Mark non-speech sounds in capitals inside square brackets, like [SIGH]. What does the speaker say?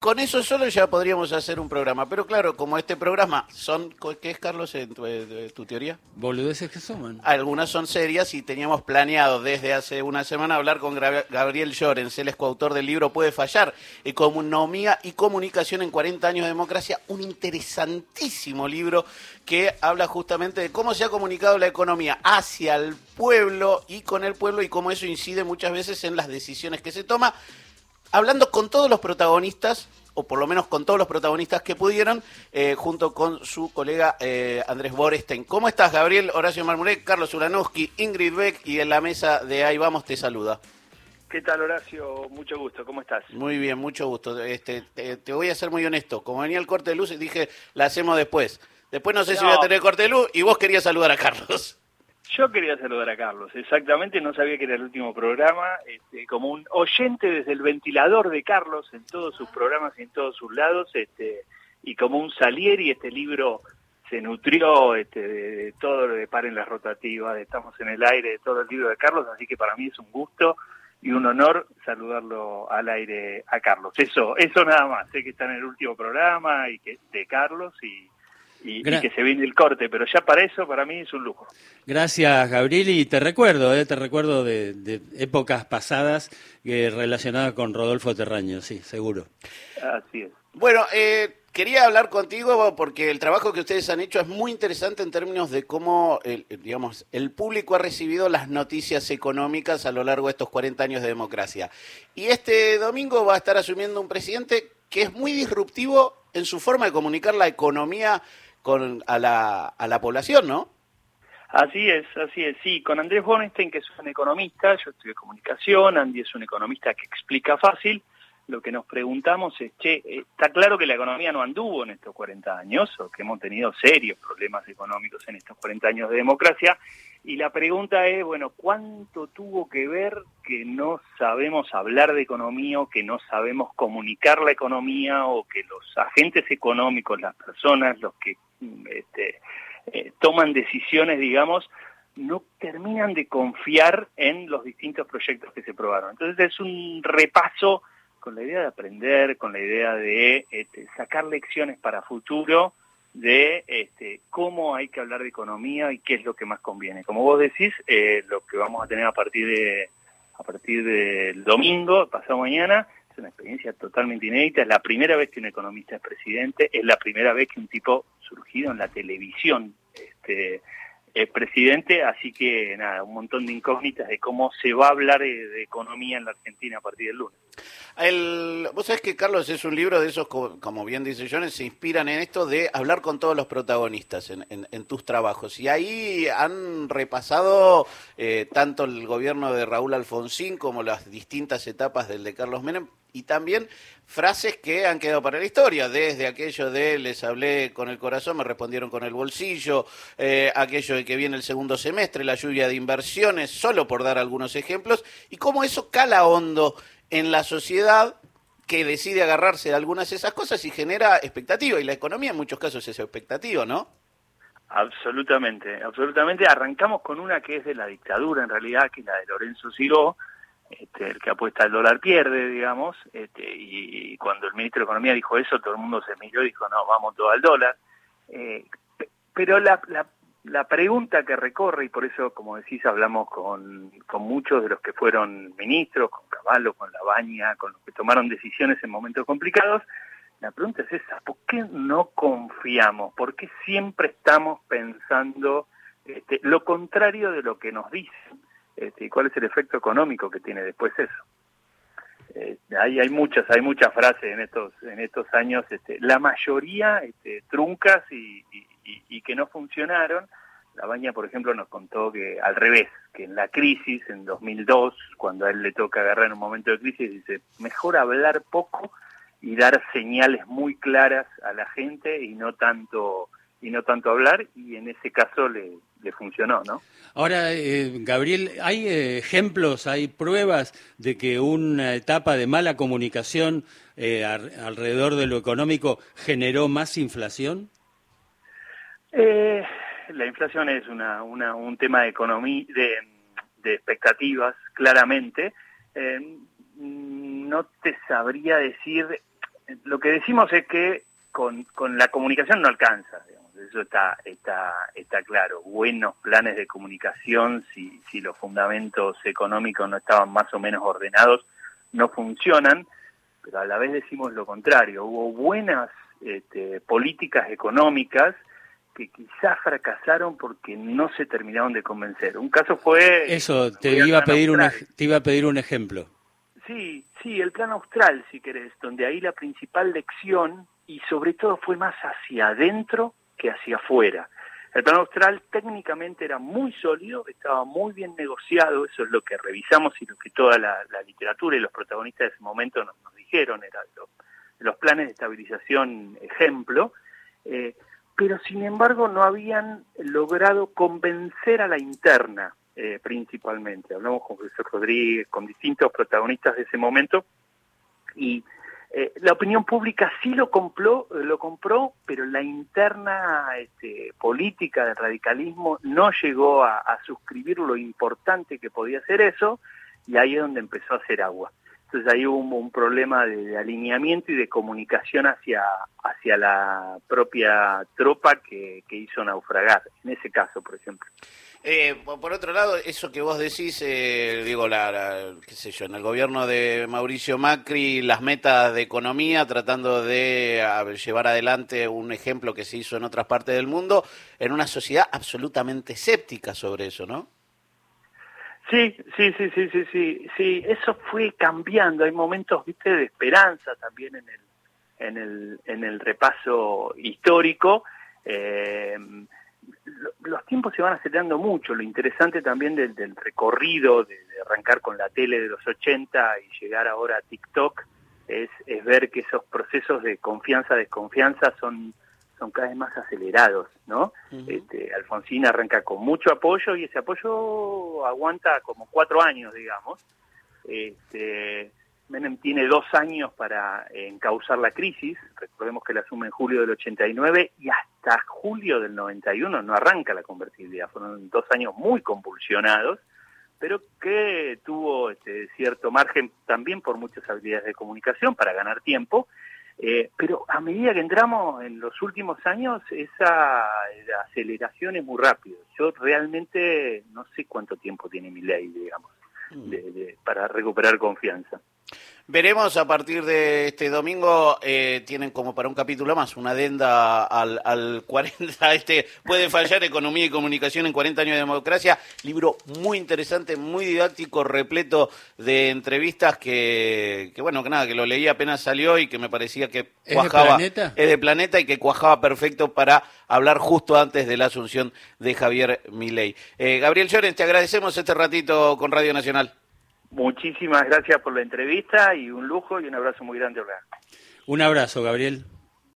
con eso solo ya podríamos hacer un programa, pero claro, como este programa son, ¿qué es Carlos en tu, teoría? Boludeces que suman. Algunas son serias y teníamos planeado desde hace una semana hablar con Gabriel Llorens, él es coautor del libro Puede fallar, Economía y Comunicación en 40 años de democracia, un interesantísimo libro que habla justamente de cómo se ha comunicado la economía hacia el pueblo y con el pueblo y cómo eso incide muchas veces en las decisiones que se toman hablando con todos los protagonistas, o por lo menos con todos los protagonistas que pudieron, eh, junto con su colega eh, Andrés Borestein. ¿Cómo estás, Gabriel, Horacio Marmurek, Carlos Uranowski, Ingrid Beck y en la mesa de Ahí Vamos te saluda? ¿Qué tal, Horacio? Mucho gusto, ¿cómo estás? Muy bien, mucho gusto. Este, te, voy a ser muy honesto. Como venía el corte de luz, dije, la hacemos después. Después no sé si voy a tener corte de luz y vos querías saludar a Carlos. Yo quería saludar a Carlos, exactamente, no sabía que era el último programa, este, como un oyente desde el ventilador de Carlos en todos sus programas y en todos sus lados, este, y como un Salieri, este libro se nutrió este, de, todo lo de Paren las Rotativas, de Estamos en el Aire, de todo el libro de Carlos, así que para mí es un gusto y un honor saludarlo al aire a Carlos. Eso, eso nada más, sé que está en el último programa y que de Carlos y y, que se viene el corte, pero ya para eso, para mí es un lujo. Gracias, Gabriel, y te recuerdo, eh, te recuerdo de, épocas pasadas eh, relacionadas con Rodolfo Terraño, sí, seguro. Así es. Bueno, eh, quería hablar contigo porque el trabajo que ustedes han hecho es muy interesante en términos de cómo, el, digamos, el público ha recibido las noticias económicas a lo largo de estos 40 años de democracia. Y este domingo va a estar asumiendo un presidente que es muy disruptivo en su forma de comunicar la economía con, a, la, a la población, ¿no? Así es, así es, sí, con Andrés Bonestein, que es un economista, yo estudié comunicación, Andy es un economista que explica fácil, lo que nos preguntamos es, che, está claro que la economía no anduvo en estos 40 años, o que hemos tenido serios problemas económicos en estos 40 años de democracia, y la pregunta es, bueno, ¿cuánto tuvo que ver que no sabemos hablar de economía o que no sabemos comunicar la economía o que los agentes económicos, las personas, los que este, eh, toman decisiones, digamos, no terminan de confiar en los distintos proyectos que se probaron. Entonces es un repaso con la idea de aprender, con la idea de este, sacar lecciones para futuro de este, cómo hay que hablar de economía y qué es lo que más conviene. Como vos decís, eh, lo que vamos a tener a partir de a partir del domingo, pasado mañana, una experiencia totalmente inédita. Es la primera vez que un economista es presidente, es la primera vez que un tipo surgido en la televisión este, es presidente, así que nada, un montón de incógnitas de cómo se va a hablar de, economía en la Argentina a partir del lunes. El, vos sabés que Carlos es un libro de esos, como bien dice Jones, se inspiran en esto de hablar con todos los protagonistas en, tus trabajos. Y ahí han repasado eh, tanto el gobierno de Raúl Alfonsín como las distintas etapas del de Carlos Menem, y también frases que han quedado para la historia, desde aquello de les hablé con el corazón, me respondieron con el bolsillo, eh, aquello de que viene el segundo semestre, la lluvia de inversiones, solo por dar algunos ejemplos, y cómo eso cala hondo en la sociedad que decide agarrarse de algunas de esas cosas y genera expectativa, y la economía en muchos casos es expectativa, ¿no? Absolutamente, absolutamente. Arrancamos con una que es de la dictadura, en realidad, que es la de Lorenzo Ciró, este, el que apuesta al dólar pierde, digamos, este, y, cuando el ministro de Economía dijo eso, todo el mundo se miró y dijo, no, vamos todo al dólar. Eh, pero la, la, la, pregunta que recorre, y por eso, como decís, hablamos con, con muchos de los que fueron ministros, con Caballo, con Labaña, con los que tomaron decisiones en momentos complicados, la pregunta es esa, ¿por qué no confiamos? ¿Por qué siempre estamos pensando este, lo contrario de lo que nos dicen? Este, y cuál es el efecto económico que tiene después eso. Eh, hay, hay muchas hay muchas frases en estos en estos años este, la mayoría este, truncas y, y, que no funcionaron la baña por ejemplo nos contó que al revés que en la crisis en 2002 cuando a él le toca agarrar en un momento de crisis dice mejor hablar poco y dar señales muy claras a la gente y no tanto y no tanto hablar y en ese caso le, le funcionó, ¿no? Ahora, eh, Gabriel, ¿hay eh, ejemplos, hay pruebas de que una etapa de mala comunicación eh, alrededor de lo económico generó más inflación? la inflación es una, una, un tema de economía, de, de expectativas, claramente. no te sabría decir lo que decimos es que con, con la comunicación no alcanza, eso está, está, está claro. Buenos planes de comunicación, si, si los fundamentos económicos no estaban más o menos ordenados, no funcionan, pero a la vez decimos lo contrario. Hubo buenas este, políticas económicas que quizás fracasaron porque no se terminaron de convencer. Un caso fue... Eso, te iba, a pedir un, te iba a pedir un ejemplo. Sí, sí, el plan austral, si querés, donde ahí la principal lección, y sobre todo fue más hacia adentro que hacia afuera. El plan austral técnicamente era muy sólido, estaba muy bien negociado, eso es lo que revisamos y lo que toda la, literatura y los protagonistas de ese momento nos, dijeron, eran los planes de estabilización ejemplo, eh, pero sin embargo no habían logrado convencer a la interna eh, principalmente. Hablamos con José Rodríguez, con distintos protagonistas de ese momento, y eh, la opinión pública sí lo compró, lo compró, pero la interna este, política del radicalismo no llegó a, suscribir lo importante que podía ser eso, y ahí es donde empezó a hacer agua. Entonces ahí hubo un, problema de, alineamiento y de comunicación hacia, hacia la propia tropa que, hizo naufragar, en ese caso, por ejemplo. Eh, por otro lado, eso que vos decís, eh, digo, la, qué sé yo, en el gobierno de Mauricio Macri, las metas de economía, tratando de llevar adelante un ejemplo que se hizo en otras partes del mundo, en una sociedad absolutamente escéptica sobre eso, ¿no? Sí, sí, sí, sí, sí, sí, sí, eso fue cambiando, hay momentos, viste, de esperanza también en el, en el, en el repaso histórico. Eh, los tiempos se van acelerando mucho, lo interesante también del, recorrido, de, arrancar con la tele de los 80 y llegar ahora a TikTok, es, es ver que esos procesos de confianza-desconfianza son son cada vez más acelerados, ¿no? este, Alfonsín arranca con mucho apoyo y ese apoyo aguanta como cuatro años, digamos. Este, Menem tiene dos años para encauzar la crisis, recordemos que la asume en julio del 89 y hasta julio del 91 no arranca la convertibilidad, fueron dos años muy convulsionados, pero que tuvo este, cierto margen también por muchas habilidades de comunicación para ganar tiempo eh, pero a medida que entramos en los últimos años, esa aceleración es muy rápida. Yo realmente no sé cuánto tiempo tiene mi ley, digamos, mm. para recuperar confianza. Veremos a partir de este domingo, eh, tienen como para un capítulo más una adenda al, al 40, [LAUGHS] este puede fallar economía y comunicación en 40 años de democracia, libro muy interesante, muy didáctico, repleto de entrevistas que, que bueno, que nada, que lo leí apenas salió y que me parecía que cuajaba, ¿Es de planeta? Es de planeta y que cuajaba perfecto para hablar justo antes de la asunción de Javier Milei. Eh, Gabriel Llorens, te agradecemos este ratito con Radio Nacional. Muchísimas gracias por la entrevista y un lujo y un abrazo muy grande, Un abrazo, Gabriel.